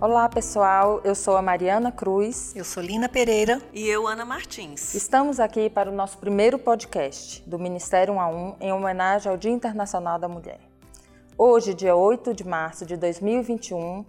Olá, pessoal. Eu sou a Mariana Cruz. Eu sou Lina Pereira. E eu, Ana Martins. Estamos aqui para o nosso primeiro podcast do Ministério 1 a 1 em homenagem ao Dia Internacional da Mulher. Hoje, dia 8 de março de 2021,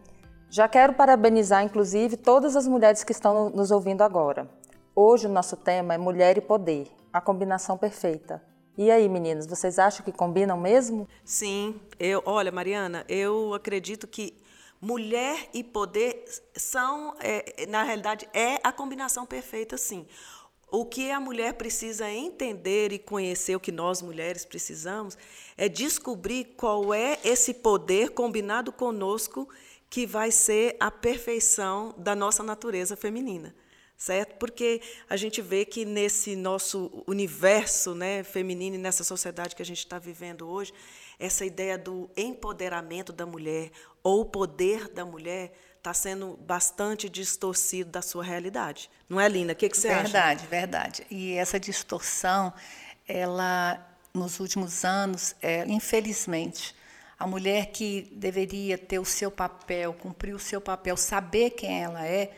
já quero parabenizar, inclusive, todas as mulheres que estão nos ouvindo agora. Hoje o nosso tema é Mulher e Poder, a combinação perfeita. E aí, meninas, vocês acham que combinam mesmo? Sim, eu, olha, Mariana, eu acredito que mulher e poder são, é, na realidade, é a combinação perfeita, sim. O que a mulher precisa entender e conhecer, o que nós mulheres precisamos, é descobrir qual é esse poder combinado conosco que vai ser a perfeição da nossa natureza feminina certo? Porque a gente vê que nesse nosso universo né, feminino e nessa sociedade que a gente está vivendo hoje, essa ideia do empoderamento da mulher ou o poder da mulher está sendo bastante distorcido da sua realidade. Não é, Lina? O que, que você verdade, acha? Verdade, verdade. E essa distorção, ela, nos últimos anos, é, infelizmente, a mulher que deveria ter o seu papel, cumprir o seu papel, saber quem ela é,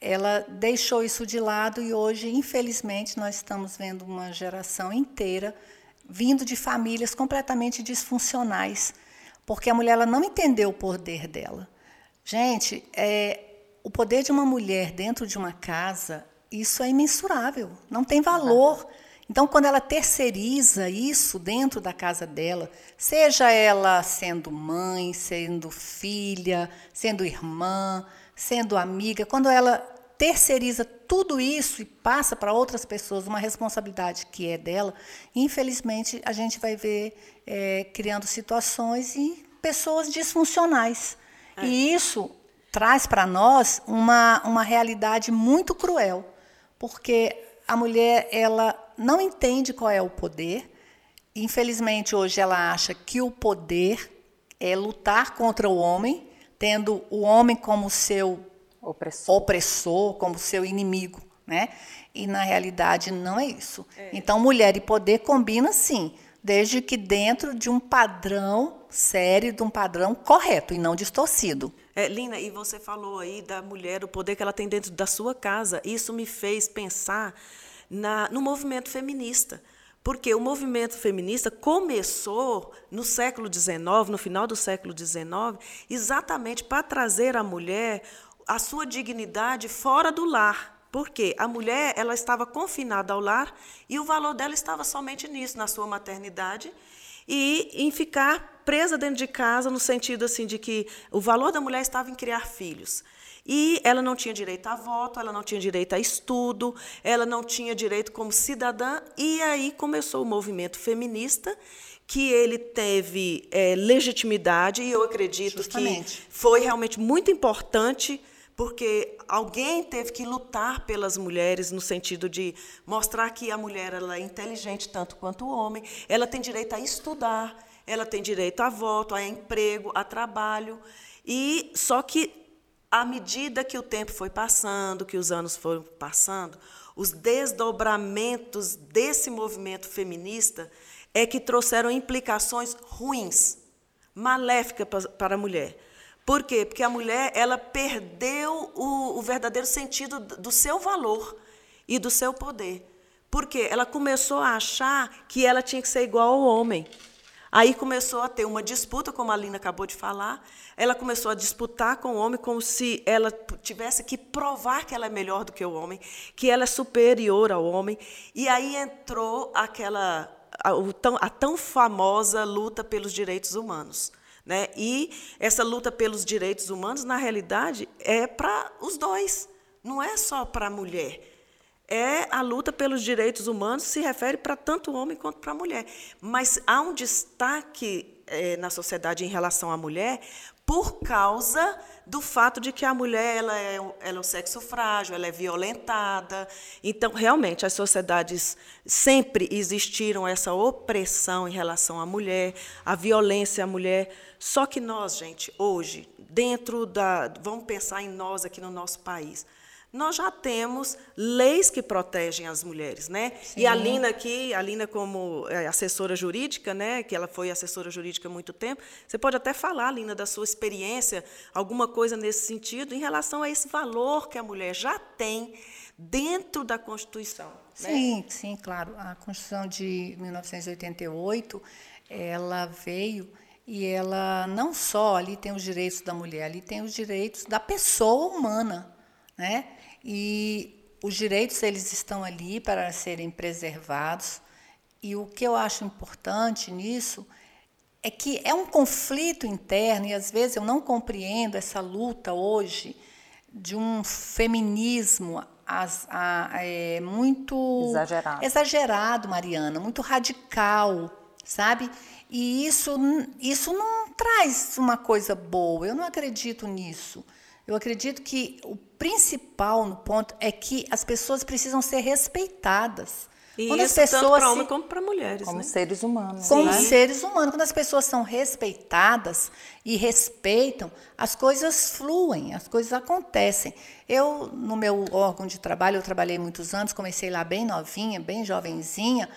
ela deixou isso de lado e hoje, infelizmente, nós estamos vendo uma geração inteira vindo de famílias completamente disfuncionais, porque a mulher ela não entendeu o poder dela. Gente, é, o poder de uma mulher dentro de uma casa, isso é imensurável, não tem valor. Então, quando ela terceiriza isso dentro da casa dela, seja ela sendo mãe, sendo filha, sendo irmã, sendo amiga, quando ela terceiriza tudo isso e passa para outras pessoas uma responsabilidade que é dela, infelizmente a gente vai ver é, criando situações e pessoas disfuncionais. É. E isso traz para nós uma, uma realidade muito cruel, porque a mulher ela não entende qual é o poder. Infelizmente hoje ela acha que o poder é lutar contra o homem, tendo o homem como seu opressor, opressor como seu inimigo, né? E na realidade não é isso. É. Então mulher e poder combina sim, desde que dentro de um padrão sério, de um padrão correto e não distorcido. É, Lina, e você falou aí da mulher, o poder que ela tem dentro da sua casa. Isso me fez pensar na, no movimento feminista. Porque o movimento feminista começou no século XIX, no final do século XIX, exatamente para trazer à mulher a sua dignidade fora do lar. Porque a mulher ela estava confinada ao lar e o valor dela estava somente nisso, na sua maternidade e em ficar presa dentro de casa no sentido assim de que o valor da mulher estava em criar filhos. E ela não tinha direito a voto, ela não tinha direito a estudo, ela não tinha direito como cidadã. E aí começou o movimento feminista, que ele teve é, legitimidade, e eu acredito Justamente. que foi realmente muito importante porque alguém teve que lutar pelas mulheres no sentido de mostrar que a mulher ela é inteligente tanto quanto o homem, ela tem direito a estudar, ela tem direito a voto, a emprego, a trabalho. E só que à medida que o tempo foi passando, que os anos foram passando, os desdobramentos desse movimento feminista é que trouxeram implicações ruins, maléficas para a mulher. Por quê? Porque a mulher ela perdeu o, o verdadeiro sentido do seu valor e do seu poder. Por quê? Ela começou a achar que ela tinha que ser igual ao homem. Aí começou a ter uma disputa, como a Lina acabou de falar. Ela começou a disputar com o homem como se ela tivesse que provar que ela é melhor do que o homem, que ela é superior ao homem. E aí entrou aquela a, a tão famosa luta pelos direitos humanos. Né? E essa luta pelos direitos humanos, na realidade, é para os dois, não é só para a mulher. É a luta pelos direitos humanos se refere para tanto o homem quanto para a mulher. Mas há um destaque é, na sociedade em relação à mulher por causa do fato de que a mulher ela é, ela é um sexo frágil, ela é violentada. Então, realmente, as sociedades sempre existiram essa opressão em relação à mulher, a violência à mulher. Só que nós, gente, hoje, dentro da. Vamos pensar em nós aqui no nosso país. Nós já temos leis que protegem as mulheres, né? Sim. E a Lina aqui, a Lina como é, assessora jurídica, né, que ela foi assessora jurídica há muito tempo, você pode até falar, Lina, da sua experiência, alguma coisa nesse sentido, em relação a esse valor que a mulher já tem dentro da Constituição. Né? Sim, né? sim, claro. A Constituição de 1988, ela veio e ela não só ali tem os direitos da mulher, ali tem os direitos da pessoa humana, né? E os direitos eles estão ali para serem preservados. E o que eu acho importante nisso é que é um conflito interno e às vezes eu não compreendo essa luta hoje de um feminismo as, a, é, muito exagerado. exagerado, Mariana, muito radical, sabe? E isso, isso não traz uma coisa boa. Eu não acredito nisso. Eu acredito que o principal no ponto é que as pessoas precisam ser respeitadas. E quando isso as pessoas tanto para homens como para mulheres. Como né? seres humanos. Como né? seres humanos. Quando as pessoas são respeitadas e respeitam, as coisas fluem, as coisas acontecem. Eu, no meu órgão de trabalho, eu trabalhei muitos anos, comecei lá bem novinha, bem jovenzinha,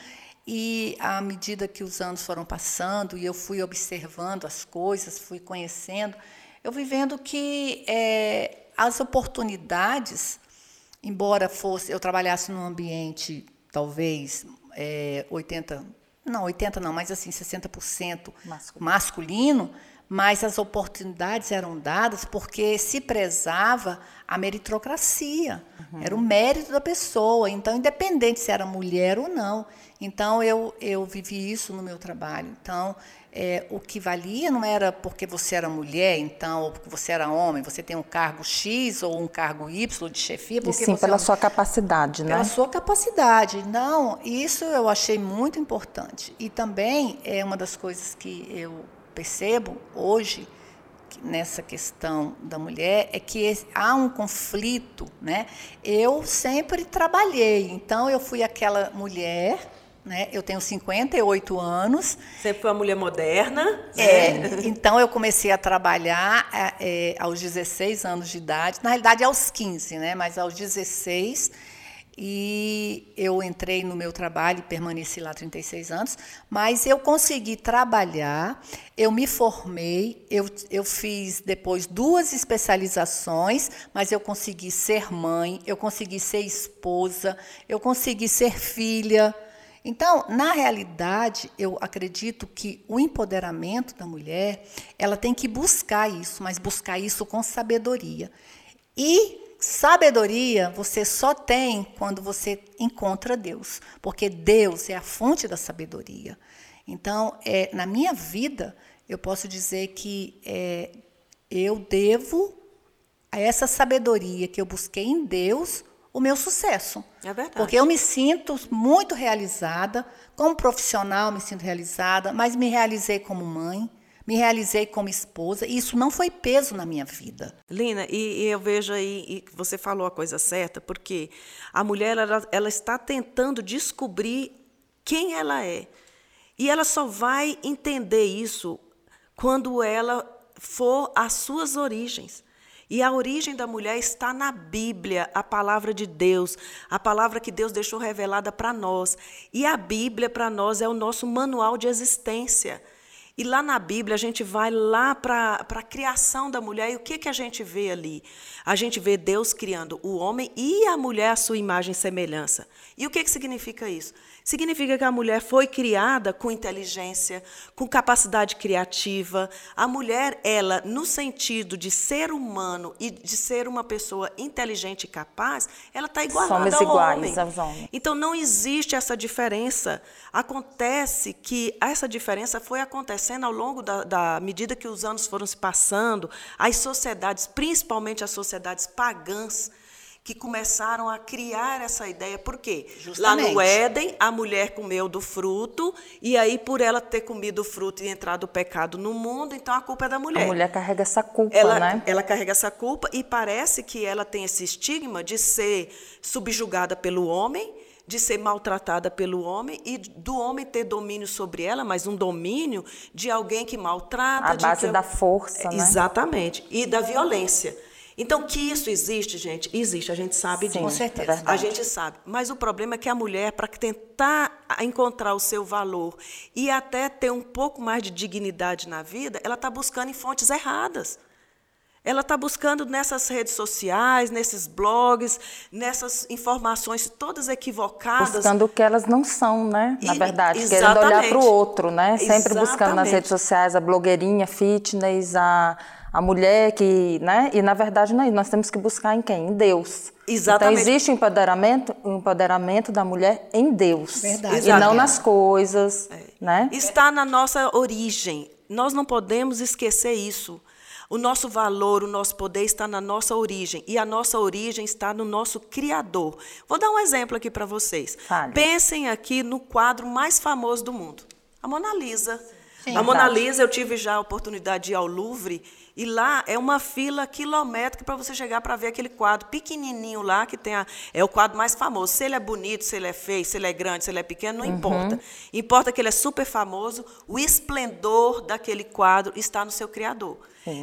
e à medida que os anos foram passando e eu fui observando as coisas, fui conhecendo, eu fui vendo que é, as oportunidades, embora fosse eu trabalhasse num ambiente talvez é, 80, não 80 não, mas assim 60% masculino. masculino, mas as oportunidades eram dadas porque se prezava a meritocracia, uhum. era o mérito da pessoa, então independente se era mulher ou não. Então eu eu vivi isso no meu trabalho. Então é, o que valia não era porque você era mulher, então, ou porque você era homem, você tem um cargo X ou um cargo Y de chefia. Porque e sim, pela é um... sua capacidade, né? Pela sua capacidade. Não, isso eu achei muito importante. E também é uma das coisas que eu percebo hoje nessa questão da mulher é que há um conflito, né? Eu sempre trabalhei, então eu fui aquela mulher né? Eu tenho 58 anos. Sempre foi uma mulher moderna. É, né? então eu comecei a trabalhar é, é aos 16 anos de idade, na realidade aos 15, né? mas aos 16. E eu entrei no meu trabalho e permaneci lá 36 anos, mas eu consegui trabalhar, eu me formei, eu, eu fiz depois duas especializações, mas eu consegui ser mãe, eu consegui ser esposa, eu consegui ser filha, então, na realidade, eu acredito que o empoderamento da mulher, ela tem que buscar isso, mas buscar isso com sabedoria. E sabedoria você só tem quando você encontra Deus, porque Deus é a fonte da sabedoria. Então, é, na minha vida, eu posso dizer que é, eu devo a essa sabedoria que eu busquei em Deus o meu sucesso. É verdade. Porque eu me sinto muito realizada, como profissional me sinto realizada, mas me realizei como mãe, me realizei como esposa, e isso não foi peso na minha vida. Lina, e, e eu vejo aí, e você falou a coisa certa, porque a mulher ela, ela está tentando descobrir quem ela é. E ela só vai entender isso quando ela for às suas origens. E a origem da mulher está na Bíblia, a palavra de Deus, a palavra que Deus deixou revelada para nós. E a Bíblia, para nós, é o nosso manual de existência. E lá na Bíblia, a gente vai lá para a criação da mulher, e o que, que a gente vê ali? A gente vê Deus criando o homem e a mulher à sua imagem e semelhança. E o que, que significa isso? Significa que a mulher foi criada com inteligência, com capacidade criativa. A mulher, ela, no sentido de ser humano e de ser uma pessoa inteligente e capaz, ela está igualada Somos ao iguais homem. aos homens. Então não existe essa diferença. Acontece que essa diferença foi acontecendo ao longo da, da medida que os anos foram se passando, as sociedades, principalmente as sociedades pagãs, que começaram a criar essa ideia. Por quê? Justamente. Lá no Éden, a mulher comeu do fruto, e aí, por ela ter comido o fruto e entrado o pecado no mundo, então a culpa é da mulher. A mulher carrega essa culpa, ela, né? Ela carrega essa culpa, e parece que ela tem esse estigma de ser subjugada pelo homem, de ser maltratada pelo homem e do homem ter domínio sobre ela, mas um domínio de alguém que maltrata. A base que... da força, né? Exatamente. E da violência. Então, que isso existe, gente, existe, a gente sabe Sim, disso. Com certeza. é. A gente sabe. Mas o problema é que a mulher, para tentar encontrar o seu valor e até ter um pouco mais de dignidade na vida, ela está buscando em fontes erradas. Ela está buscando nessas redes sociais, nesses blogs, nessas informações todas equivocadas. Buscando o que elas não são, né? Na E- verdade, querendo olhar exatamente. para o outro, né? Sempre buscando nas Exatamente. redes sociais a blogueirinha fitness, a, a mulher que, né? E na verdade não é isso. Nós temos que buscar em quem? Em Deus. Exatamente. Então existe o empoderamento, o empoderamento da mulher em Deus. Verdade. E não nas coisas, né? Está na nossa origem. Nós não podemos esquecer isso. O nosso valor, o nosso poder está na nossa origem. E a nossa origem está no nosso Criador. Vou dar um exemplo aqui para vocês. Fale. Pensem aqui no quadro mais famoso do mundo: a Mona Lisa. Sim. a Mona. Lisa, eu tive já a oportunidade de ir ao Louvre. E lá é uma fila quilométrica para você chegar para ver aquele quadro pequenininho lá, que tem a, é o quadro mais famoso. Se ele é bonito, se ele é feio, se ele é grande, se ele é pequeno, não importa. Importa que ele é super famoso, o esplendor daquele quadro está no seu criador.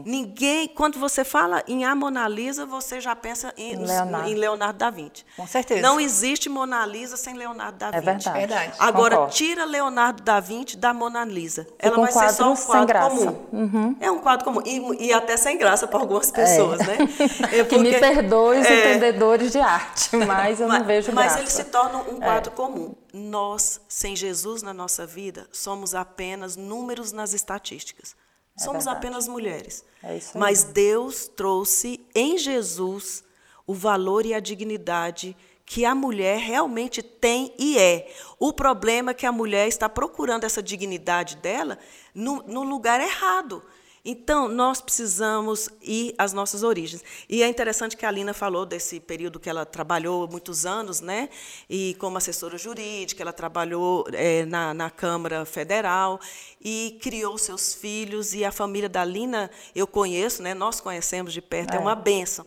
Ninguém, quando você fala em a Mona Lisa, você já pensa em, Leonardo. em Leonardo da Vinci. Com certeza. Não existe Mona Lisa sem Leonardo da É Vinci. verdade. Verdade. Agora, Concordo. tira Leonardo da Vinci da Mona Lisa. Ela um vai ser só um quadro sem quadro graça. comum. É um quadro comum. E, e até sem graça para algumas pessoas, né? É que me porque- perdoe os é, entendedores de arte, mas eu não mas, vejo mas graça. ele se torna um quadro comum. Nós, sem Jesus na nossa vida, somos apenas números nas estatísticas. Somos verdade. apenas mulheres. É isso aí. mas Deus trouxe em Jesus o valor e a dignidade que a mulher realmente tem e é. O problema é que a mulher está procurando essa dignidade dela no, no lugar errado. Então, nós precisamos ir às nossas origens. E é interessante que a Alina falou desse período que ela trabalhou muitos anos, né? E como assessora jurídica, ela trabalhou eh, na, na Câmara Federal e criou seus filhos. E a família da Alina, eu conheço, né? Nós conhecemos de perto, é, É. uma benção.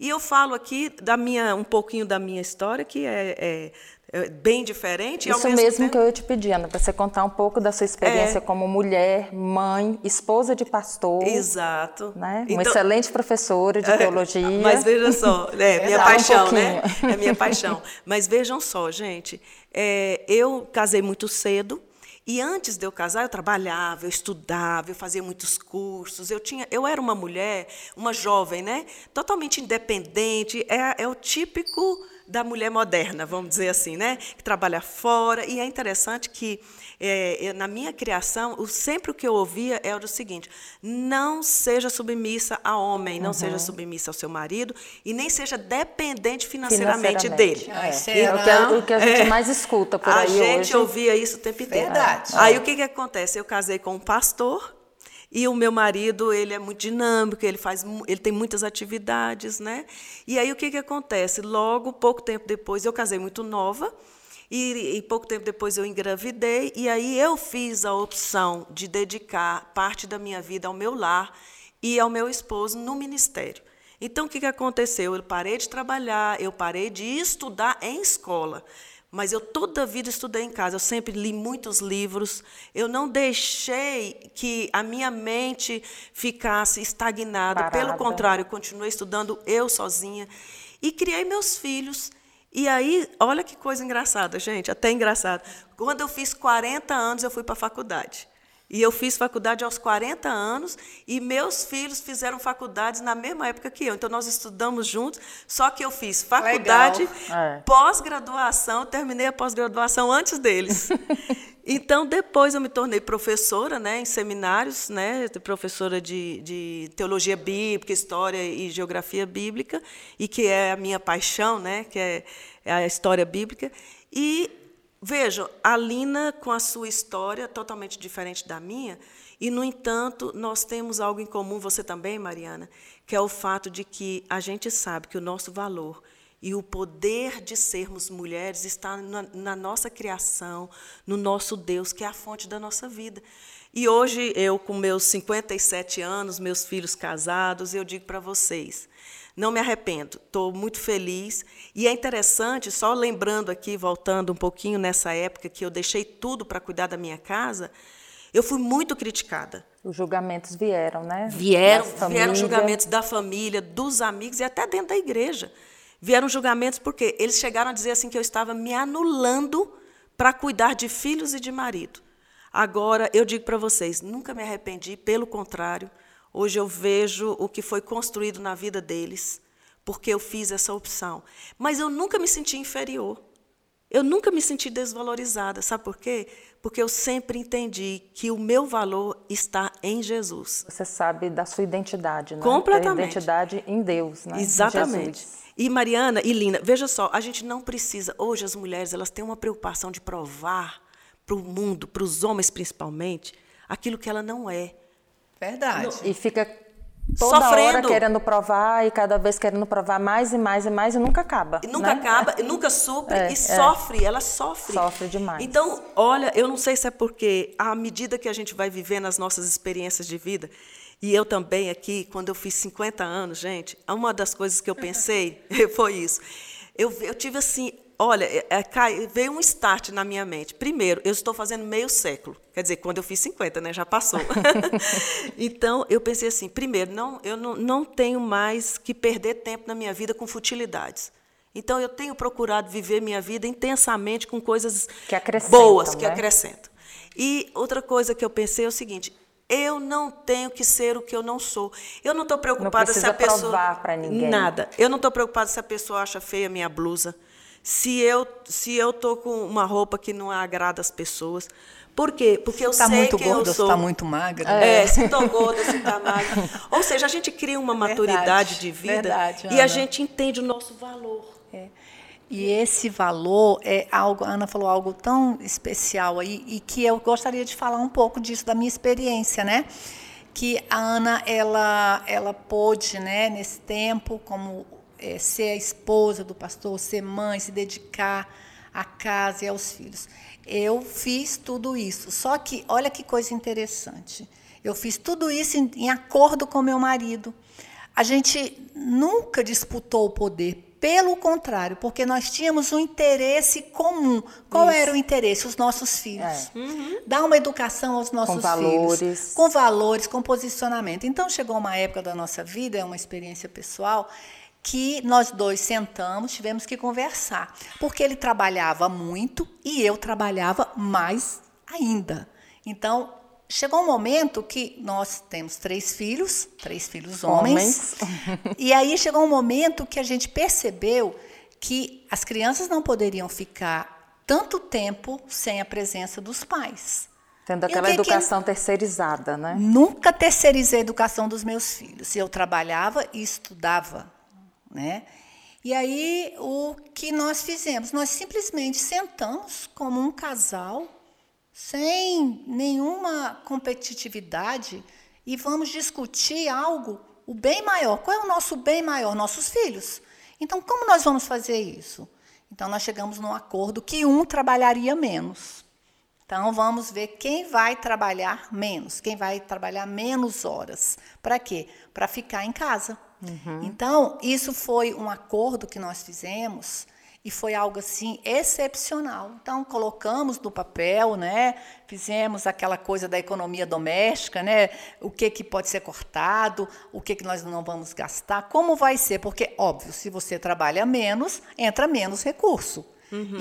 E eu falo aqui da minha, um pouquinho da minha história, que é, é- é bem diferente. Isso mesmo mesmo tempo- que eu ia te pedir, Ana, para você contar um pouco da sua experiência É. como mulher, mãe, esposa de pastor, Exato. né? Uma Então- excelente professora de É, teologia. Mas veja só, é minha Fala um paixão, né? É minha paixão. Mas vejam só, gente, é, eu casei muito cedo. E antes de eu casar, eu trabalhava, eu estudava, eu fazia muitos cursos. Eu tinha, eu era uma mulher, uma jovem, né? Totalmente independente. É, é o típico da mulher moderna, vamos dizer assim, né? Que trabalha fora. E é interessante que é, na minha criação, o- sempre o que eu ouvia era o seguinte: não seja submissa a homem, não seja submissa ao seu marido e nem seja dependente financeiramente, Financeiramente. dele. Ai, É, será? é o que, a- a gente mais escuta por a aí gente hoje. ouvia isso o tempo inteiro. Verdade. Aí o que, que acontece? Eu casei com um pastor e o meu marido ele é muito dinâmico, ele faz, ele tem muitas atividades, né? E aí o que, que acontece? Logo, pouco tempo depois, eu casei muito nova. E, e pouco tempo depois eu engravidei, e aí eu fiz a opção de dedicar parte da minha vida ao meu lar e ao meu esposo no ministério. Então, o que, que aconteceu? Eu parei de trabalhar, eu parei de estudar em escola. Mas eu toda a vida estudei em casa, eu sempre li muitos livros, eu não deixei que a minha mente ficasse estagnada, pelo Parada. contrário, eu continuei estudando eu sozinha e criei meus filhos. E aí, olha que coisa engraçada, gente, até engraçado. Quando eu fiz 40 anos, eu fui para a faculdade. E eu fiz faculdade aos 40 anos e meus filhos fizeram faculdades na mesma época que eu. Então, nós estudamos juntos, só que eu fiz faculdade, É. pós-graduação, terminei a pós-graduação antes deles. Então, depois eu me tornei professora né, em seminários, né, professora de, de teologia bíblica, história e geografia bíblica, e que é a minha paixão, né, que é, é a história bíblica. E vejam, a Lina, com a sua história totalmente diferente da minha, e, no entanto, nós temos algo em comum, você também, Mariana, que é o fato de que a gente sabe que o nosso valor e o poder de sermos mulheres está na, na, nossa criação, no nosso Deus, que é a fonte da nossa vida. E hoje, eu, com meus 57 anos, meus filhos casados, eu digo para vocês: não me arrependo, estou muito feliz. E é interessante, só lembrando aqui, voltando um pouquinho nessa época que eu deixei tudo para cuidar da minha casa, eu fui muito criticada. Os julgamentos vieram, né? Vieram, vieram julgamentos da família, dos amigos e até dentro da igreja. Vieram julgamentos porque eles chegaram a dizer assim que eu estava me anulando para cuidar de filhos e de marido. Agora, eu digo para vocês, nunca me arrependi, pelo contrário, hoje eu vejo o que foi construído na vida deles, porque eu fiz essa opção. Mas eu nunca me senti inferior. Eu nunca me senti desvalorizada. Sabe por quê? Porque eu sempre entendi que o meu valor está em Jesus. Você sabe da sua identidade, né? Completamente. A identidade em Deus, né? Exatamente. E Mariana e Lina, veja só, a gente não precisa. Hoje as mulheres elas têm uma preocupação de provar para o mundo, para os homens principalmente, aquilo que ela não é. Verdade. E fica toda Sofrendo. hora querendo provar e cada vez querendo provar mais e mais e mais e nunca acaba. E nunca né? acaba, e nunca supre É, e é. sofre, ela sofre. Sofre demais. Então, olha, eu não sei se é porque à medida que a gente vai vivendo as nossas experiências de vida, e eu também aqui, quando eu fiz 50 anos, gente, uma das coisas que eu pensei foi isso. Eu, eu tive assim, olha, é, é, cai- veio um start na minha mente. Primeiro, eu estou fazendo meio século. Quer dizer, quando eu fiz 50, né, já passou. então, eu pensei assim, primeiro, não, eu não, não tenho mais que perder tempo na minha vida com futilidades. Então, eu tenho procurado viver minha vida intensamente com coisas Que boas, que né? acrescentam. E outra coisa que eu pensei é o seguinte: eu não tenho que ser o que eu não sou. Eu não estou preocupada se precisa a pessoa. provar ninguém. Nada. Eu não estou preocupada se a pessoa acha feia a minha blusa. Se eu se eu tô com uma roupa que não agrada as pessoas. Por quê? Porque eu Está sei muito quem gorda, eu se sou. está muito magra. É, se estou gorda, se está magra. Ou seja, a gente cria uma maturidade Verdade, de vida verdade, e a gente entende o nosso valor. E esse valor é algo, a Ana falou algo tão especial aí, e que eu gostaria de falar um pouco disso, da minha experiência, né? Que a Ana, ela, ela pôde, né, nesse tempo, como eh, ser a esposa do pastor, ser mãe, se dedicar à casa e aos filhos. Eu fiz tudo isso, só que, olha que coisa interessante, eu fiz tudo isso em, em acordo com meu marido. A gente nunca disputou o poder, pelo contrário, porque nós tínhamos um interesse comum. Qual era o interesse? Os nossos filhos. Dar uma educação aos nossos Com valores. filhos. Com valores, com posicionamento. Então chegou uma época da nossa vida, é uma experiência pessoal, que nós dois sentamos, tivemos que conversar. Porque ele trabalhava muito e eu trabalhava mais ainda. Então, chegou um momento que nós temos três filhos, três filhos homens. e aí chegou um momento que a gente percebeu que as crianças não poderiam ficar tanto tempo sem a presença dos pais. Tendo aquela que que- educação terceirizada, né? Nunca terceirizei a educação dos meus filhos. Eu trabalhava e estudava, né? E aí o que nós fizemos? Nós simplesmente sentamos como um casal, sem nenhuma competitividade, e vamos discutir algo, o bem maior. Qual é o nosso bem maior? Nossos filhos. Então, como nós vamos fazer isso? Então, nós chegamos num acordo que um trabalharia menos. Então, vamos ver quem vai trabalhar menos, quem vai trabalhar menos horas. Para quê? Para ficar em casa. Então, isso foi um acordo que nós fizemos e foi algo assim excepcional. Então, colocamos no papel, né? Fizemos aquela coisa da economia doméstica, né? O que, que pode ser cortado, o que, que nós não vamos gastar, como vai ser, porque, óbvio, se você trabalha menos, entra menos recurso.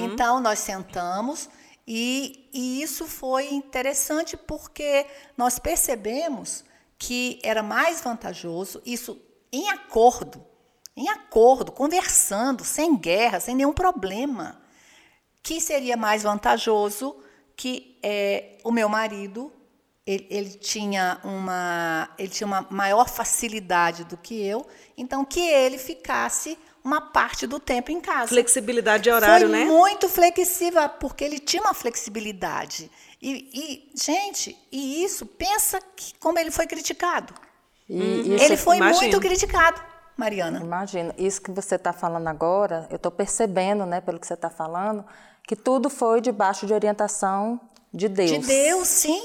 Então, nós sentamos e, e isso foi interessante porque nós percebemos que era mais vantajoso, isso em acordo, em acordo, conversando, sem guerra, sem nenhum problema, que seria mais vantajoso que eh, o meu marido ele, ele tinha uma ele tinha uma maior facilidade do que eu, então que ele ficasse uma parte do tempo em casa. Flexibilidade de horário, Foi né? muito flexível, porque ele tinha uma flexibilidade. E, e, gente, e isso, pensa que, como ele foi criticado. E isso ele foi imagino. muito criticado, Mariana. Imagina, isso que você está falando agora, eu estou percebendo, né, pelo que você está falando, que tudo foi debaixo de orientação de Deus. De Deus, sim.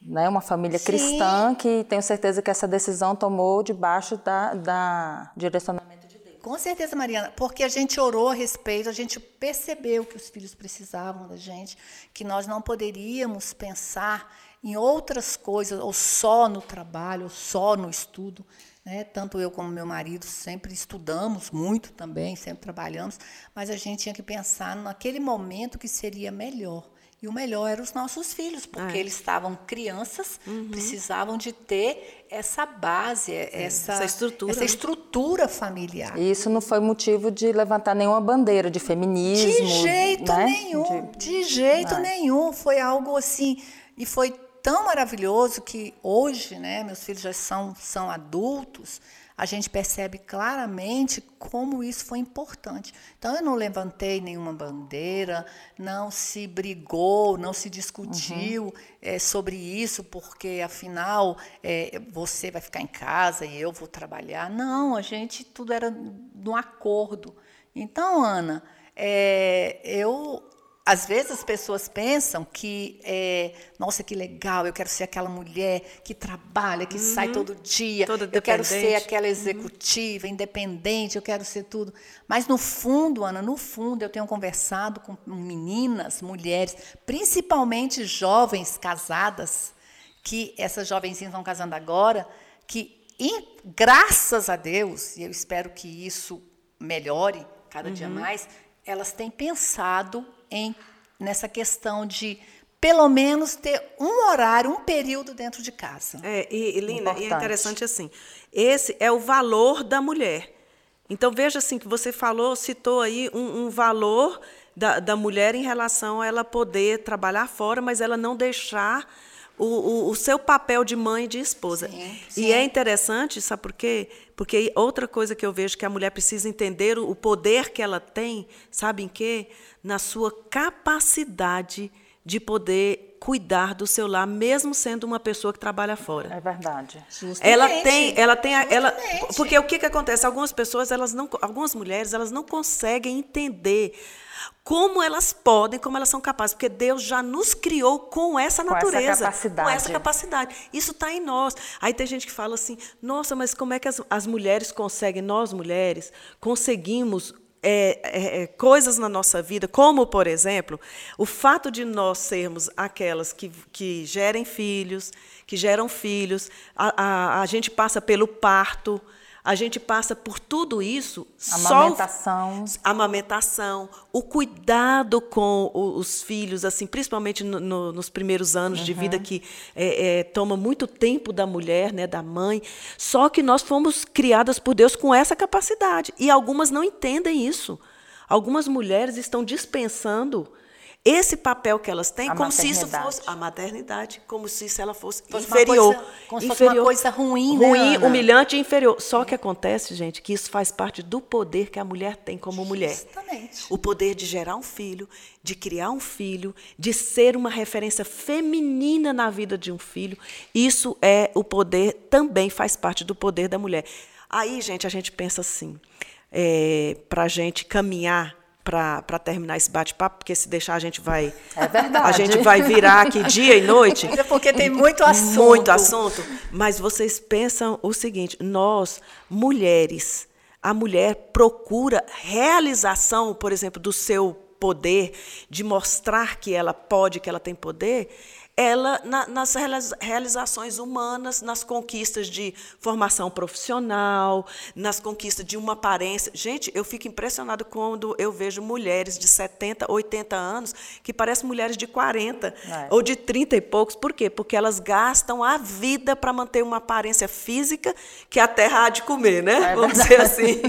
Né, uma família Sim. cristã que tenho certeza que essa decisão tomou debaixo da, da direcionamento de Deus. Com certeza, Mariana, porque a gente orou a respeito, a gente percebeu que os filhos precisavam da gente, que nós não poderíamos pensar em outras coisas, ou só no trabalho, ou só no estudo. Né? Tanto eu como meu marido sempre estudamos muito também, sempre trabalhamos, mas a gente tinha que pensar naquele momento que seria melhor. E o melhor eram os nossos filhos, porque é. eles estavam crianças, uhum. precisavam de ter essa base, essa, essa, estrutura, essa né? estrutura familiar. E isso não foi motivo de levantar nenhuma bandeira de feminismo. De jeito né? nenhum, de, de jeito nenhum. Foi algo assim, e foi tão maravilhoso que hoje, né, meus filhos já são, são adultos, a gente percebe claramente como isso foi importante. Então, eu não levantei nenhuma bandeira, não se brigou, não se discutiu uhum. é, sobre isso, porque, afinal, é, você vai ficar em casa e eu vou trabalhar. Não, a gente, tudo era no acordo. Então, Ana, é, eu às vezes as pessoas pensam que, é, nossa, que legal, eu quero ser aquela mulher que trabalha, que uhum. sai todo dia, eu quero ser aquela uhum. executiva, uhum. independente, eu quero ser tudo. Mas no fundo, Ana, no fundo, eu tenho conversado com meninas, mulheres, principalmente jovens casadas, que essas jovenzinhas estão casando agora, que, graças a Deus, e eu espero que isso melhore cada uhum. dia mais, elas têm pensado em nessa questão de pelo menos ter um horário, um período dentro de casa. É, e, e Linda, e é interessante assim, esse é o valor da mulher. Então veja assim que você falou, citou aí um, um valor da, da mulher em relação a ela poder trabalhar fora, mas ela não deixar o, o, o, seu papel de mãe e de esposa. Sim, sim. E é interessante, sabe por quê? Porque outra coisa que eu vejo que a mulher precisa entender o poder que ela tem, sabe em quê? Na sua capacidade de poder cuidar do seu lar, mesmo sendo uma pessoa que trabalha fora. É verdade. Justamente. Ela tem, ela tem, ela, porque o que que acontece? Algumas pessoas, elas não, algumas mulheres, elas não conseguem entender como elas podem, como elas são capazes, porque Deus já nos criou com essa natureza, com essa capacidade. Com essa capacidade. Isso está em nós. Aí tem gente que fala assim: nossa, mas como é que as, as mulheres conseguem, nós mulheres, conseguimos é, é, é, coisas na nossa vida, como, por exemplo, o fato de nós sermos aquelas que, que gerem filhos, que geram filhos, a, a, a gente passa pelo parto, a gente passa por tudo isso. Amamentação. Só, amamentação, o cuidado com os filhos, assim, principalmente no, no, nos primeiros anos uhum. de vida, que é, é, toma muito tempo da mulher, né, da mãe. Só que nós fomos criadas por Deus com essa capacidade. E algumas não entendem isso. Algumas mulheres estão dispensando esse papel que elas têm, a como se isso fosse a maternidade, como se isso ela fosse, fosse inferior, coisa, como se fosse uma coisa ruim, ruim, né, humilhante e inferior. Só que acontece, gente, que isso faz parte do poder que a mulher tem como mulher. Justamente. O poder de gerar um filho, de criar um filho, de ser uma referência feminina na vida de um filho. Isso é o poder, também faz parte do poder da mulher. Aí, gente, a gente pensa assim, é, para a gente caminhar para terminar esse bate-papo, porque se deixar a gente vai. É verdade. A gente vai virar aqui dia e noite. É porque tem muito assunto. Muito assunto. Mas vocês pensam o seguinte: nós, mulheres, a mulher procura realização, por exemplo, do seu poder, de mostrar que ela pode, que ela tem poder, ela na, nas realizações humanas, nas conquistas de formação profissional, nas conquistas de uma aparência. Gente, eu fico impressionado quando eu vejo mulheres de 70, 80 anos que parecem mulheres de 40 é. ou de 30 e poucos. Por quê? Porque elas gastam a vida para manter uma aparência física que a terra há de comer, né? É Vamos dizer assim.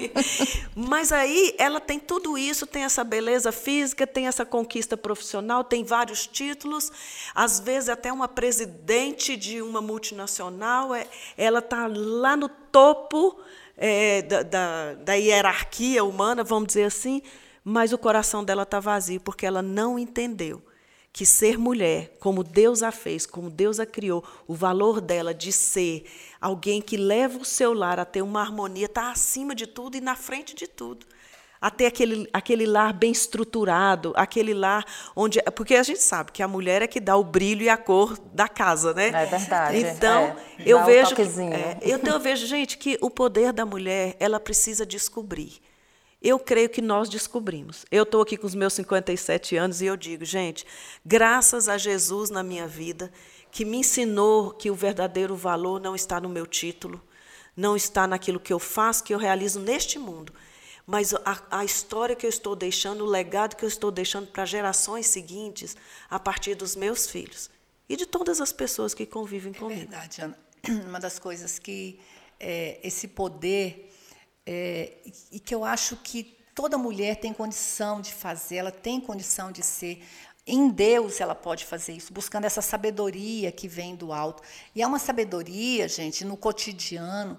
Mas aí ela tem tudo isso, tem essa beleza física, tem essa conquista profissional, tem vários títulos, às vezes vezes até uma presidente de uma multinacional, é, ela está lá no topo é, da, da, da hierarquia humana, vamos dizer assim, mas o coração dela está vazio, porque ela não entendeu que ser mulher, como Deus a fez, como Deus a criou, o valor dela de ser alguém que leva o seu lar a ter uma harmonia, está acima de tudo e na frente de tudo a ter aquele, aquele lar bem estruturado, aquele lar onde. Porque a gente sabe que a mulher é que dá o brilho e a cor da casa, né? É verdade. Então, é, eu vejo. Que, é, eu, eu vejo, gente, que o poder da mulher, ela precisa descobrir. Eu creio que nós descobrimos. Eu estou aqui com os meus 57 anos e eu digo, gente, graças a Jesus na minha vida, que me ensinou que o verdadeiro valor não está no meu título, não está naquilo que eu faço, que eu realizo neste mundo, mas a, a história que eu estou deixando, o legado que eu estou deixando para gerações seguintes, a partir dos meus filhos e de todas as pessoas que convivem é comigo. Verdade, Ana. Uma das coisas que é, esse poder é, e que eu acho que toda mulher tem condição de fazer, ela tem condição de ser. Em Deus ela pode fazer isso, buscando essa sabedoria que vem do alto. E é uma sabedoria, gente, no cotidiano,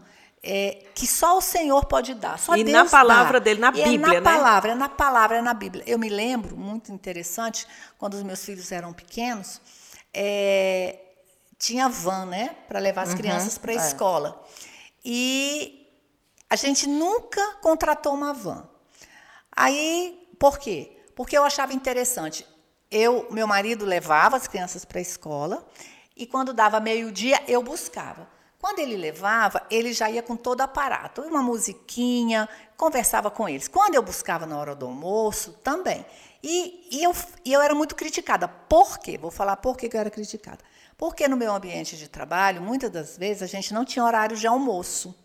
é, que só o Senhor pode dar. Só e Deus na palavra dá. dele, na E Bíblia, é na né? palavra, é na palavra, é na Bíblia. Eu me lembro, muito interessante, quando os meus filhos eram pequenos, é, tinha van, né, para levar as crianças para a é. escola. E a gente nunca contratou uma van. Aí, por quê? Porque eu achava interessante. Eu, meu marido levava as crianças para a escola e quando dava meio-dia eu buscava. Quando ele levava, ele já ia com todo o aparato, uma musiquinha, conversava com eles. Quando eu buscava na hora do almoço, também. E, e eu, e eu era muito criticada. Por quê? Vou falar por que eu era criticada. Porque no meu ambiente de trabalho, muitas das vezes, a gente não tinha horário de almoço.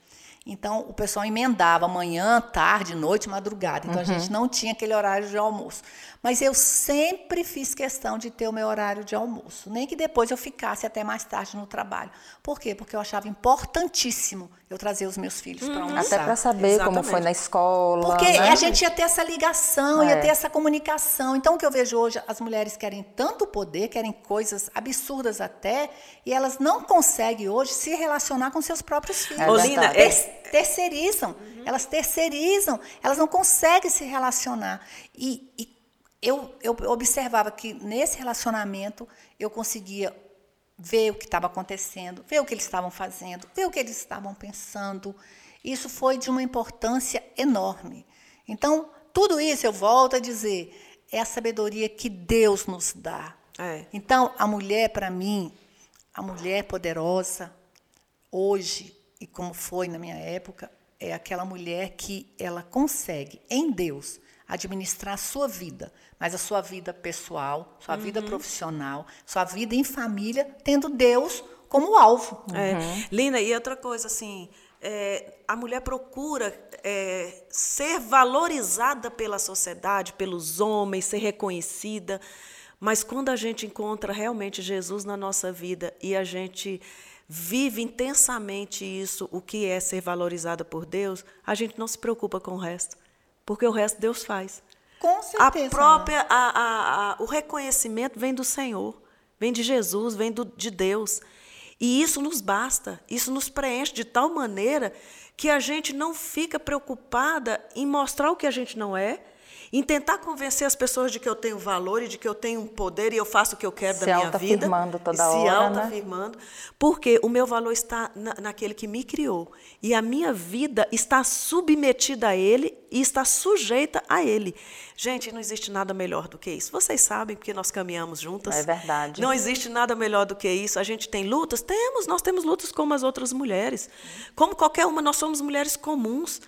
Então, o pessoal emendava manhã, tarde, noite, madrugada. Então, a gente não tinha aquele horário de almoço. Mas eu sempre fiz questão de ter o meu horário de almoço. Nem que depois eu ficasse até mais tarde no trabalho. Por quê? Porque eu achava importantíssimo eu trazer os meus filhos para almoçar. Até para saber como Exatamente. foi na escola. Porque né? a gente ia ter essa ligação, ia É. ter essa comunicação. Então, o que eu vejo hoje, as mulheres querem tanto poder, querem coisas absurdas até, e elas não conseguem hoje se relacionar com seus próprios filhos. É verdade. é- Ter- terceirizam. Elas terceirizam, elas não conseguem se relacionar. E, e eu, eu observava que nesse relacionamento eu conseguia ver o que estava acontecendo, ver o que eles estavam fazendo, ver o que eles estavam pensando. Isso foi de uma importância enorme. Então, tudo isso, eu volto a dizer, é a sabedoria que Deus nos dá. É. Então, a mulher, para mim, a mulher poderosa, hoje, e como foi na minha época, é aquela mulher que ela consegue, em Deus, administrar a sua vida, mas a sua vida pessoal, sua vida profissional, sua vida em família, tendo Deus como alvo. É. Lina, e outra coisa, assim, é, a mulher procura é, ser valorizada pela sociedade, pelos homens, ser reconhecida, mas quando a gente encontra realmente Jesus na nossa vida e a gente vive intensamente isso, o que é ser valorizada por Deus, a gente não se preocupa com o resto, porque o resto Deus faz. Com A certeza. própria, a, a- a- o reconhecimento vem do Senhor, vem de Jesus, vem do- de Deus. E isso nos basta, isso nos preenche de tal maneira que a gente não fica preocupada em mostrar o que a gente não é, em tentar convencer as pessoas de que eu tenho valor e de que eu tenho um poder e eu faço o que eu quero Se da minha vida. autoafirmando toda se hora, né? autoafirmando, porque o meu valor está na, naquele que me criou. E a minha vida está submetida a Ele e está sujeita a Ele. Gente, não existe nada melhor do que isso. Vocês sabem, porque nós caminhamos juntas. É verdade. Não existe nada melhor do que isso. A gente tem lutas? Temos, nós temos lutas como as outras mulheres. Como qualquer uma, nós somos mulheres comuns.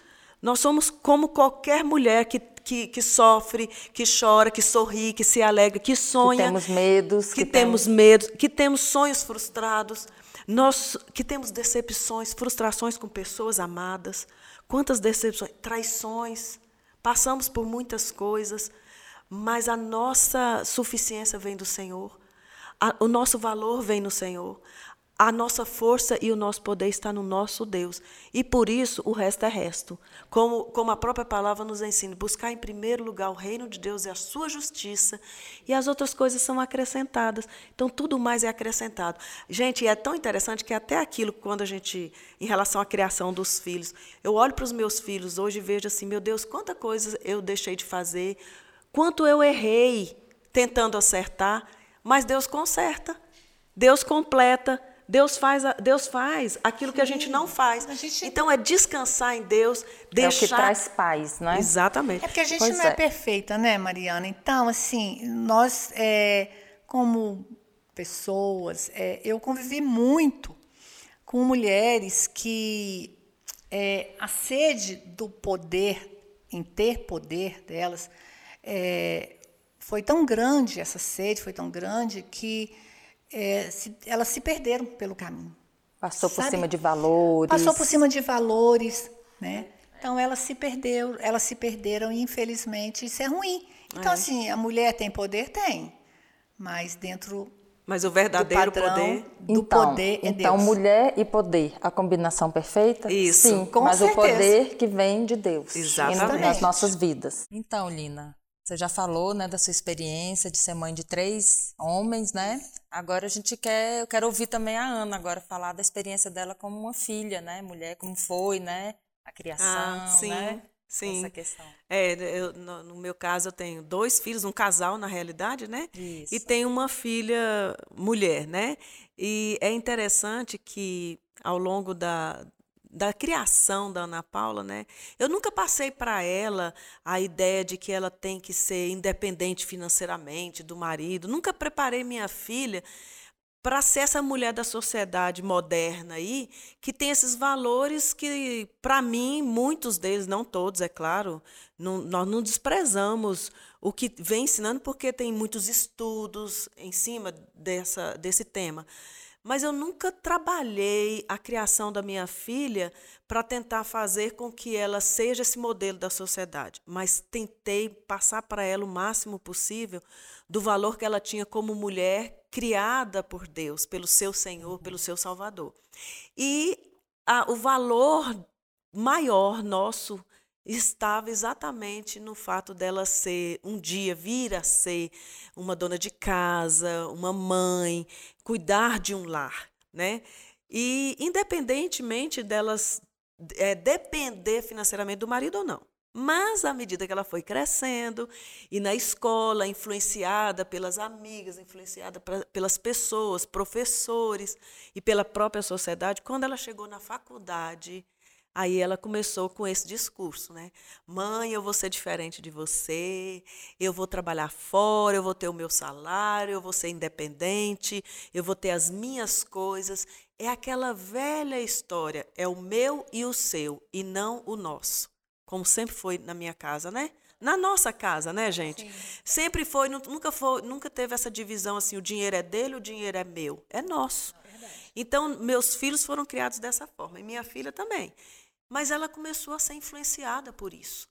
Nós somos como qualquer mulher que, que, que sofre, que chora, que sorri, que se alegra, que sonha. temos medos, Que, que temos medos, que temos sonhos frustrados, nós que temos decepções, frustrações com pessoas amadas. Quantas decepções, traições. Passamos por muitas coisas, mas a nossa suficiência vem do Senhor. A- o nosso valor vem no Senhor. A nossa força e o nosso poder está no nosso Deus. E por isso o resto é resto. Como, como a própria palavra nos ensina, buscar em primeiro lugar o reino de Deus e a sua justiça, e as outras coisas são acrescentadas. Então tudo mais é acrescentado. Gente, é tão interessante que até aquilo, quando a gente, em relação à criação dos filhos, eu olho para os meus filhos hoje e vejo assim, meu Deus, quanta coisa eu deixei de fazer, quanto eu errei tentando acertar, mas Deus conserta, Deus completa, Deus faz, Deus faz aquilo que a gente não faz. Gente- Então é descansar em Deus, É o que deixar. traz paz, não é? Exatamente. É porque a gente Pois não é. é. perfeita, né, Mariana? Então, assim, nós, é, como pessoas, é, eu convivi muito com mulheres que é, a sede do poder, em ter poder delas, é, foi tão grande, essa sede foi tão grande, que é, se, elas se perderam pelo caminho. Passou por cima de valores. Passou por cima de valores, né? Então elas se perderam, elas se perderam e infelizmente isso é ruim. Então é. assim, a mulher tem poder, tem, mas dentro mas o verdadeiro do padrão, poder do então, poder é então Deus. mulher e poder, a combinação perfeita? Isso, Sim, com mas certeza. o poder que vem de Deus Exatamente. nas nossas vidas. Então, Lina, você já falou, né, da sua experiência de ser mãe de três homens, né? Agora a gente quer, eu quero ouvir também a Ana agora falar da experiência dela como uma filha, né, mulher, como foi, né, a criação, Ah, sim, né? sim. Essa questão. É, eu, no, no meu caso, eu tenho dois filhos, um casal, na realidade, né? Isso. E tenho uma filha mulher, né? E é interessante que, ao longo da, da criação da Ana Paula, né? Eu nunca passei para ela a ideia de que ela tem que ser independente financeiramente do marido. Nunca preparei minha filha para ser essa mulher da sociedade moderna aí, que tem esses valores que, para mim, muitos deles, não todos, é claro, não- nós não desprezamos o que vem ensinando, porque tem muitos estudos em cima dessa, desse tema. Mas eu nunca trabalhei a criação da minha filha para tentar fazer com que ela seja esse modelo da sociedade, mas tentei passar para ela o máximo possível do valor que ela tinha como mulher criada por Deus, pelo seu Senhor, pelo seu Salvador. E a- o valor maior nosso estava exatamente no fato dela ser, um dia, vir a ser uma dona de casa, uma mãe, cuidar de um lar, né? E independentemente delas é, depender financeiramente do marido ou não. Mas à medida que ela foi crescendo e na escola, influenciada pelas amigas, influenciada pra- pelas pessoas, professores e pela própria sociedade, quando ela chegou na faculdade, Aí ela começou com esse discurso, né? Mãe, eu vou ser diferente de você, eu vou trabalhar fora, eu vou ter o meu salário, eu vou ser independente, eu vou ter as minhas coisas. É aquela velha história, é o meu e o seu, e não o nosso. Como sempre foi na minha casa, né? Na nossa casa, né, gente? Sempre foi, nu- nunca foi, nunca teve essa divisão assim, o dinheiro é dele, o dinheiro é meu. É nosso. Então, meus filhos foram criados dessa forma, e minha filha também. Mas ela começou a ser influenciada por isso.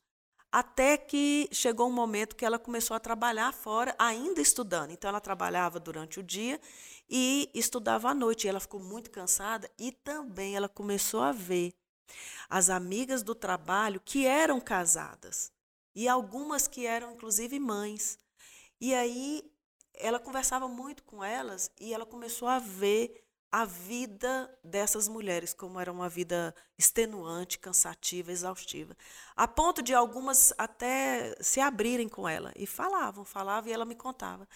Até que chegou um momento que ela começou a trabalhar fora, ainda estudando. Então, ela trabalhava durante o dia e estudava à noite. E ela ficou muito cansada e também ela começou a ver as amigas do trabalho que eram casadas e algumas que eram, inclusive, mães. E aí ela conversava muito com elas e ela começou a ver a vida dessas mulheres como era uma vida extenuante, cansativa, exaustiva, a ponto de algumas até se abrirem com ela e falavam, falavam e ela me contava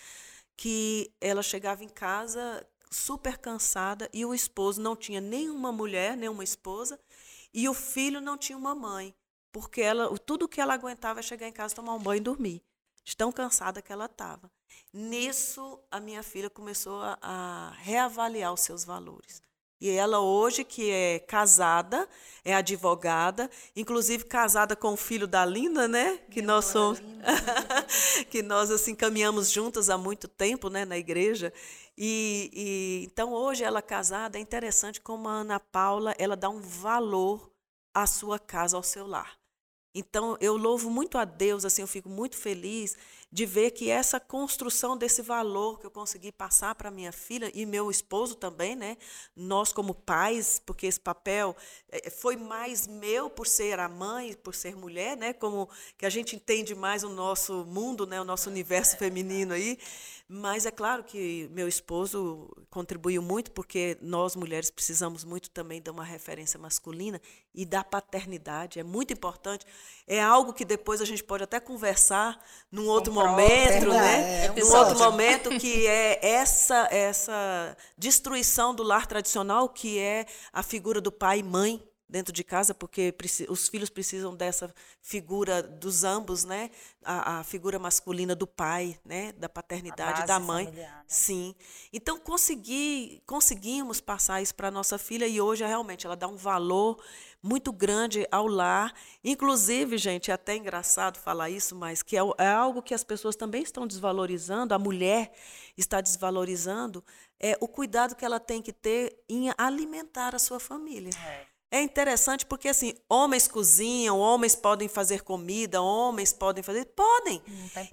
que ela chegava em casa super cansada e o esposo não tinha nenhuma mulher, nenhuma esposa e o filho não tinha uma mãe, porque ela, tudo que ela aguentava é chegar em casa, tomar um banho e dormir, de tão cansada que ela estava. Nisso, a minha filha começou a, a reavaliar os seus valores. E ela hoje, que é casada, é advogada, inclusive casada com o filho da Linda, né? Que nós somos, que nós assim caminhamos juntas há muito tempo, né, na igreja. E, e então hoje ela casada é interessante como a Ana Paula ela dá um valor à sua casa, ao seu lar. Então eu louvo muito a Deus, assim eu fico muito feliz de ver que essa construção desse valor que eu consegui passar para minha filha e meu esposo também, né? Nós como pais, porque esse papel eh, foi mais meu por ser a mãe, por ser mulher, né? Como que a gente entende mais o nosso mundo, né? O nosso universo feminino aí. Mas é claro que meu esposo contribuiu muito porque nós mulheres precisamos muito também de uma referência masculina e da paternidade, é muito importante. É algo que depois a gente pode até conversar num outro momento, verdade, né? é, episódio. outro momento que é essa essa destruição do lar tradicional, que é a figura do pai e mãe dentro de casa, porque os filhos precisam dessa figura dos ambos, né? A, a figura masculina do pai, né? Da paternidade da mãe. familiar, né? Sim. Então consegui, conseguimos passar isso para nossa filha e hoje realmente ela dá um valor muito grande ao lar. Inclusive, gente, é até engraçado falar isso, mas que é, é algo que as pessoas também estão desvalorizando, a mulher está desvalorizando, é o cuidado que ela tem que ter em alimentar a sua família. É. É interessante porque assim, homens cozinham, homens podem fazer comida, homens podem fazer, podem.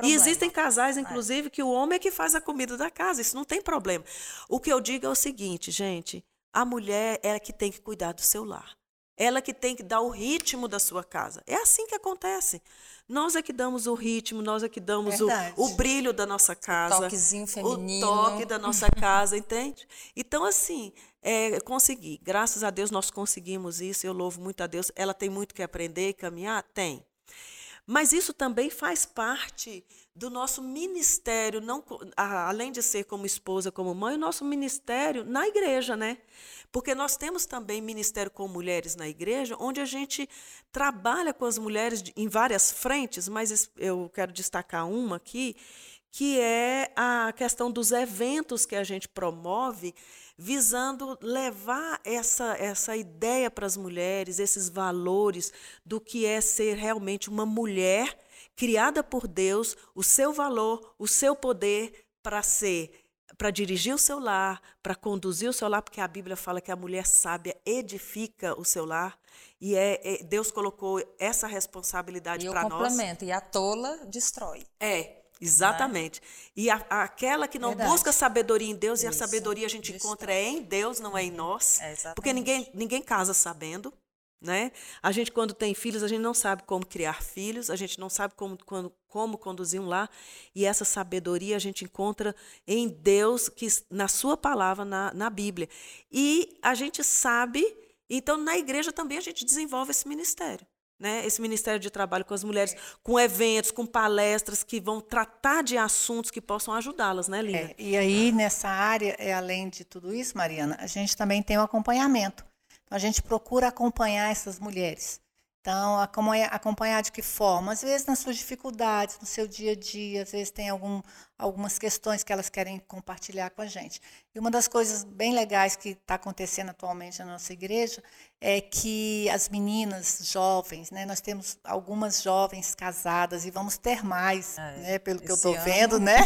E existem casais, é. inclusive, é. que o homem é que faz a comida da casa. Isso não tem problema. O que eu digo é o seguinte, gente: a mulher é que tem que cuidar do seu lar. Ela que tem que dar o ritmo da sua casa. É assim que acontece. Nós é que damos o ritmo, nós é que damos o, o, brilho da nossa casa. O toquezinho feminino. O toque da nossa casa, entende? Então, assim, é, consegui. Graças a Deus nós conseguimos isso. Eu louvo muito a Deus. Ela tem muito que aprender e caminhar? Tem. Mas isso também faz parte do nosso ministério, não, além de ser como esposa, como mãe, o nosso ministério na igreja, né? Porque nós temos também ministério com mulheres na igreja, onde a gente trabalha com as mulheres em várias frentes, mas eu quero destacar uma aqui, que é a questão dos eventos que a gente promove, visando levar essa, essa ideia para as mulheres, esses valores do que é ser realmente uma mulher criada por Deus, o seu valor, o seu poder para ser para dirigir o seu lar, para conduzir o seu lar, porque a Bíblia fala que a mulher sábia edifica o seu lar. E é, é Deus colocou essa responsabilidade para nós. E complemento, e a tola destrói. É, Exatamente. Né? E a, aquela que não Verdade. busca sabedoria em Deus, Isso. e a sabedoria a gente Destrói. encontra é em Deus, não é em nós. É porque ninguém, ninguém casa sabendo. Né? A gente, quando tem filhos, a gente não sabe como criar filhos, a gente não sabe como, como, como conduzir um lar, e essa sabedoria a gente encontra em Deus, que na Sua palavra, na, na Bíblia. E a gente sabe, então na igreja também a gente desenvolve esse ministério. Né, esse Ministério de Trabalho com as mulheres, com eventos, com palestras que vão tratar de assuntos que possam ajudá-las, né, Lina? É, e aí, nessa área, é, além de tudo isso, Mariana, a gente também tem o um acompanhamento. Então, a gente procura acompanhar essas mulheres. Então, acompanhar de que forma? Às vezes nas suas dificuldades, no seu dia a dia, às vezes tem algum, algumas questões que elas querem compartilhar com a gente. E uma das coisas bem legais que está acontecendo atualmente na nossa igreja é que as meninas jovens, né, nós temos algumas jovens casadas e vamos ter mais, é, né, pelo que eu estou vendo, né?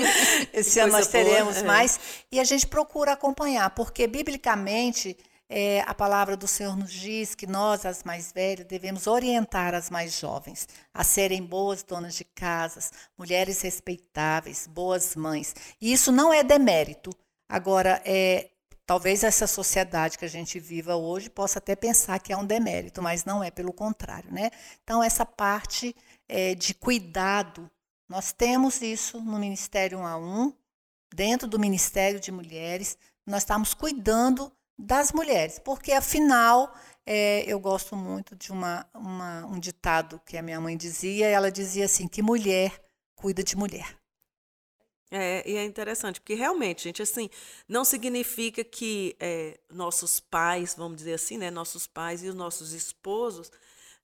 Esse ano nós teremos boa, é. mais. E a gente procura acompanhar, porque biblicamente é, a palavra do Senhor nos diz que nós, as mais velhas, devemos orientar as mais jovens a serem boas donas de casas, mulheres respeitáveis, boas mães. E isso não é demérito. Agora, é, talvez essa sociedade que a gente viva hoje possa até pensar que é um demérito, mas não é, pelo contrário. Né? Então, essa parte é, de cuidado, nós temos isso no Ministério 1 a 1, dentro do Ministério de Mulheres, nós estamos cuidando das mulheres, porque afinal é, eu gosto muito de uma, uma, um ditado que a minha mãe dizia, ela dizia assim que mulher cuida de mulher. É, e é interessante, porque realmente, gente, assim, não significa que é, nossos pais, vamos dizer assim, né, nossos pais e os nossos esposos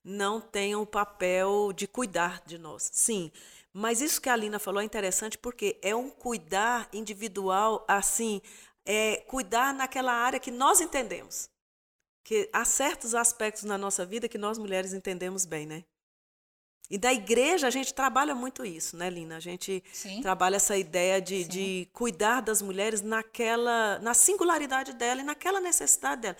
não tenham o papel de cuidar de nós. Sim, mas isso que a Alina falou é interessante porque é um cuidar individual, assim, é, cuidar naquela área que nós entendemos. Que há certos aspectos na nossa vida que nós mulheres entendemos bem, né? E da igreja a gente trabalha muito isso, né, Lina? A gente Sim. trabalha essa ideia de, de cuidar das mulheres naquela, na singularidade dela e naquela necessidade dela.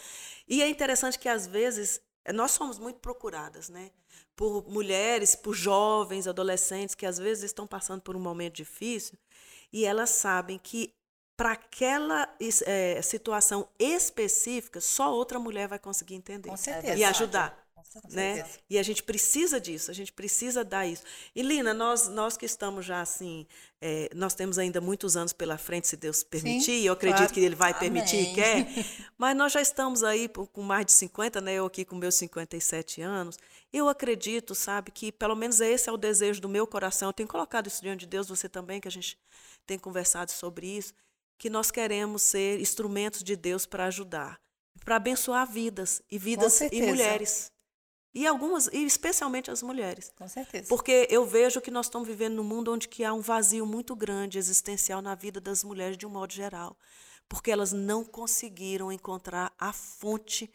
E é interessante que às vezes nós somos muito procuradas, né? Por mulheres, por jovens, adolescentes que às vezes estão passando por um momento difícil e elas sabem que para aquela é, situação específica, só outra mulher vai conseguir entender e ajudar. Né? E a gente precisa disso, a gente precisa dar isso. E Lina, nós, nós que estamos já assim, é, nós temos ainda muitos anos pela frente, se Deus permitir, Sim, eu acredito claro. que Ele vai permitir e quer, mas nós já estamos aí com mais de 50, né? eu aqui com meus 57 anos, eu acredito, sabe, que pelo menos esse é o desejo do meu coração, eu tenho colocado isso diante de Deus, você também, que a gente tem conversado sobre isso, que nós queremos ser instrumentos de Deus para ajudar, para abençoar vidas e vidas e mulheres. E algumas, e especialmente as mulheres. Com certeza. Porque eu vejo que nós estamos vivendo num mundo onde que há um vazio muito grande existencial na vida das mulheres de um modo geral, porque elas não conseguiram encontrar a fonte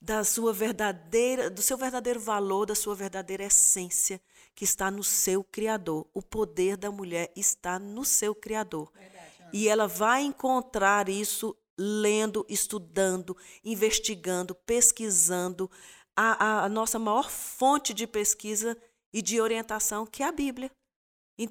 da sua verdadeira, do seu verdadeiro valor, da sua verdadeira essência que está no seu criador. O poder da mulher está no seu criador. Verdade, e ela vai encontrar isso lendo, estudando, investigando, pesquisando. A, a, a nossa maior fonte de pesquisa e de orientação, que é a Bíblia.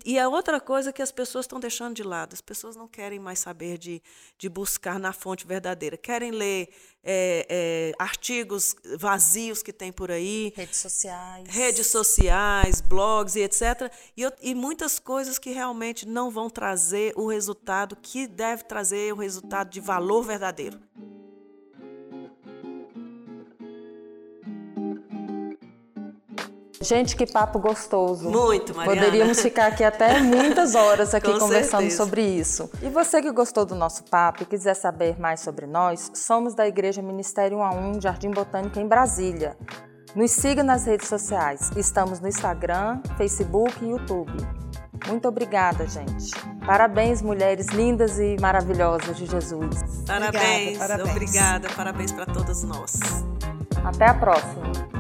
E, a outra coisa que as pessoas estão deixando de lado, as pessoas não querem mais saber de, de buscar na fonte verdadeira, querem ler é, é, artigos vazios que tem por aí, redes sociais, redes sociais, blogs e etc. E, e muitas coisas que realmente não vão trazer o resultado que deve trazer o resultado de valor verdadeiro. Gente, que papo gostoso. Muito, Mariana. Poderíamos ficar aqui até muitas horas aqui conversando certeza. sobre isso. E você que gostou do nosso papo e quiser saber mais sobre nós, somos da Igreja Ministério 1 a 1 Jardim Botânico em Brasília. Nos siga nas redes sociais. Estamos no Instagram, Facebook e YouTube. Muito obrigada, gente. Parabéns, mulheres lindas e maravilhosas de Jesus. Parabéns, obrigada, parabéns, obrigada, parabéns para todas nós. Até a próxima.